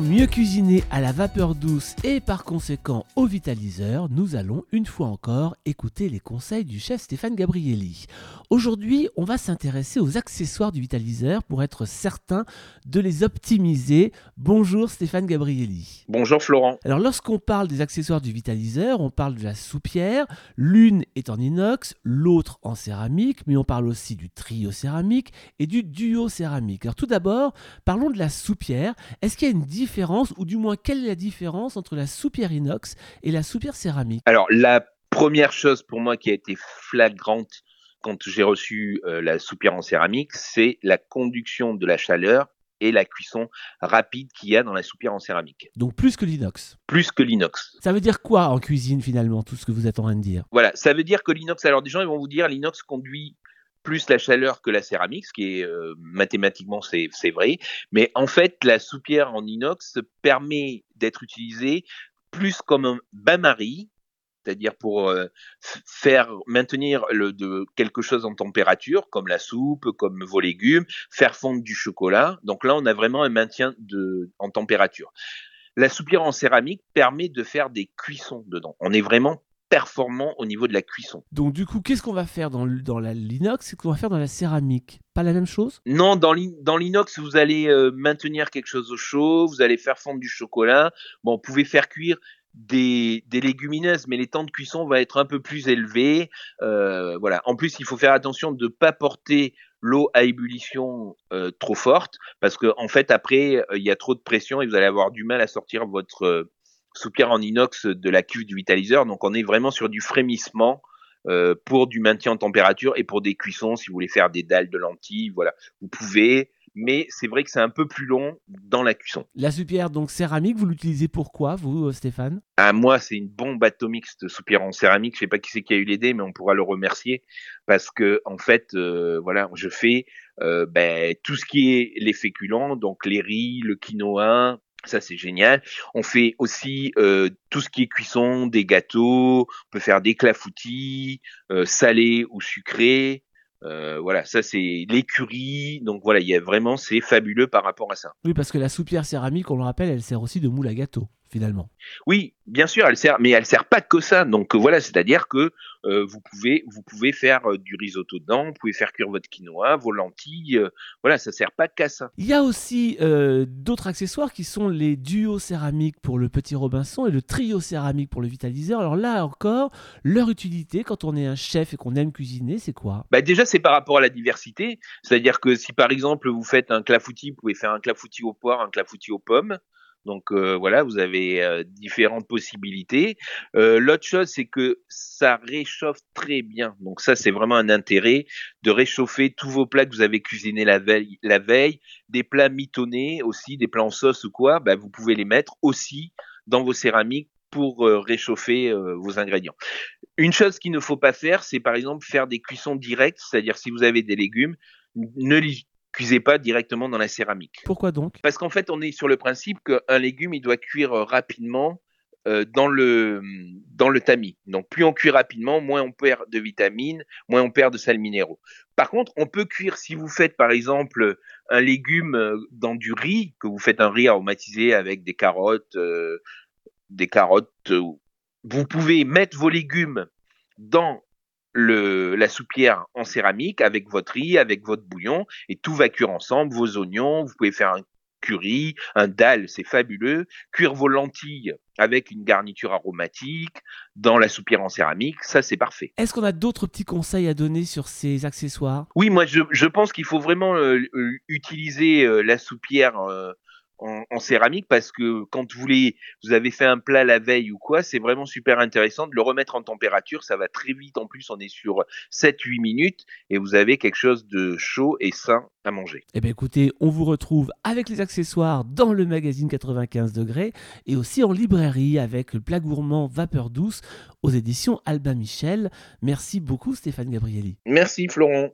mieux cuisiner à la vapeur douce et par conséquent au vitaliseur, nous allons une fois encore écouter les conseils du chef Stéphane Gabrielli. Aujourd'hui, on va s'intéresser aux accessoires du vitaliseur pour être certain de les optimiser. Bonjour Stéphane Gabrielli. Bonjour Florent. Alors lorsqu'on parle des accessoires du vitaliseur, on parle de la soupière. L'une est en inox, l'autre en céramique, mais on parle aussi du trio céramique et du duo céramique. Alors tout d'abord, parlons de la soupière. Est-ce qu'il y a une différence, ou du moins quelle est la différence entre la soupière inox et la soupière céramique? Alors la première chose pour moi qui a été flagrante quand j'ai reçu euh, la soupière en céramique, c'est la conduction de la chaleur et la cuisson rapide qu'il y a dans la soupière en céramique. Donc plus que l'inox? Plus que l'inox. Ça veut dire quoi en cuisine finalement, tout ce que vous êtes en train de dire? Voilà, ça veut dire que l'inox, alors des gens ils vont vous dire l'inox conduit plus la chaleur que la céramique, ce qui est euh, mathématiquement c'est vrai, mais en fait la soupière en inox permet d'être utilisée plus comme un bain-marie c'est-à-dire pour euh, faire maintenir le, de quelque chose en température, comme la soupe, comme vos légumes, faire fondre du chocolat. Donc là, on a vraiment un maintien de, en température. La soupière en céramique permet de faire des cuissons dedans. On est vraiment performant au niveau de la cuisson. Donc du coup, qu'est-ce qu'on va faire dans, dans l'inox? Et qu'on va faire dans la céramique? Pas la même chose? Non, dans l'inox, vous allez euh, maintenir quelque chose au chaud, vous allez faire fondre du chocolat. Bon, vous pouvez faire cuire des, légumineuses, mais les temps de cuisson vont être un peu plus élevés. Euh, voilà. En plus, il faut faire attention de ne pas porter l'eau à ébullition euh, trop forte, parce que en fait, après, euh, il y a trop de pression et vous allez avoir du mal à sortir votre soupière en inox de la cuve du vitaliseur. Donc, on est vraiment sur du frémissement. pour du maintien en température et pour des cuissons, si vous voulez faire des dalles de lentilles, voilà, vous pouvez mais c'est vrai que c'est un peu plus long dans la cuisson. La soupière donc céramique, vous l'utilisez pourquoi, vous, euh, Stéphane? Ah, Moi, c'est une bombe atomique, cette soupière en céramique. Je sais pas qui c'est qui a eu l'idée, mais on pourra le remercier parce que en fait, euh, voilà, je fais euh, ben, tout ce qui est les féculents, donc les riz, le quinoa, ça c'est génial. On fait aussi euh, tout ce qui est cuisson, des gâteaux, on peut faire des clafoutis, euh, salés ou sucrés. Euh, voilà, ça c'est l'écurie. Donc voilà, il y a vraiment, c'est fabuleux par rapport à ça. Oui, parce que la soupière céramique, on le rappelle, elle sert aussi de moule à gâteau finalement. Oui, bien sûr, elle sert, mais elle sert pas que ça. Donc voilà, c'est-à-dire que euh, vous pouvez vous pouvez faire euh, du risotto dedans, vous pouvez faire cuire votre quinoa, vos lentilles. Euh, voilà, ça sert pas qu'à ça. Il y a aussi d'autres accessoires qui sont les duos céramiques pour le petit Robinson et le trio céramique pour le vitaliseur. Alors là encore, leur utilité quand on est un chef et qu'on aime cuisiner, c'est quoi? Bah Déjà, c'est par rapport à la diversité. C'est-à-dire que si par exemple vous faites un clafoutis, vous pouvez faire un clafoutis aux poires, un clafoutis aux pommes. Donc euh, voilà, vous avez euh, différentes possibilités. Euh, l'autre chose, c'est que ça réchauffe très bien. Donc ça, c'est vraiment un intérêt de réchauffer tous vos plats que vous avez cuisinés la veille, des plats mitonnés aussi, des plats en sauce ou quoi. Ben, vous pouvez les mettre aussi dans vos céramiques pour réchauffer vos ingrédients. Une chose qu'il ne faut pas faire, c'est par exemple faire des cuissons directes, c'est-à-dire si vous avez des légumes, ne les cuisez pas directement dans la céramique. Pourquoi donc? Parce qu'en fait, on est sur le principe qu'un légume, il doit cuire euh, rapidement euh, dans le dans le tamis. Donc plus on cuit rapidement, moins on perd de vitamines, moins on perd de sels minéraux. Par contre, on peut cuire si vous faites par exemple un légume euh, dans du riz, que vous faites un riz aromatisé avec des carottes, des carottes. vous pouvez mettre vos légumes dans le, la soupière en céramique avec votre riz, avec votre bouillon, et tout va cuire ensemble, vos oignons, vous pouvez faire un curry, un dalle, c'est fabuleux, cuire vos lentilles avec une garniture aromatique dans la soupière en céramique, ça c'est parfait. Est-ce qu'on a d'autres petits conseils à donner sur ces accessoires? Oui, moi je, je pense qu'il faut vraiment euh, euh, utiliser euh, la soupière en, céramique parce que quand vous voulez, vous avez fait un plat la veille ou quoi, c'est vraiment super intéressant de le remettre en température. Ça va très vite. En plus, on est sur 7-8 minutes et vous avez quelque chose de chaud et sain à manger. Eh bien, écoutez, on vous retrouve avec les accessoires dans le magazine 95 degrés et aussi en librairie avec le plat gourmand Vapeur douce aux éditions Albin Michel. Merci beaucoup, Stéphane Gabrielli. Merci, Florent.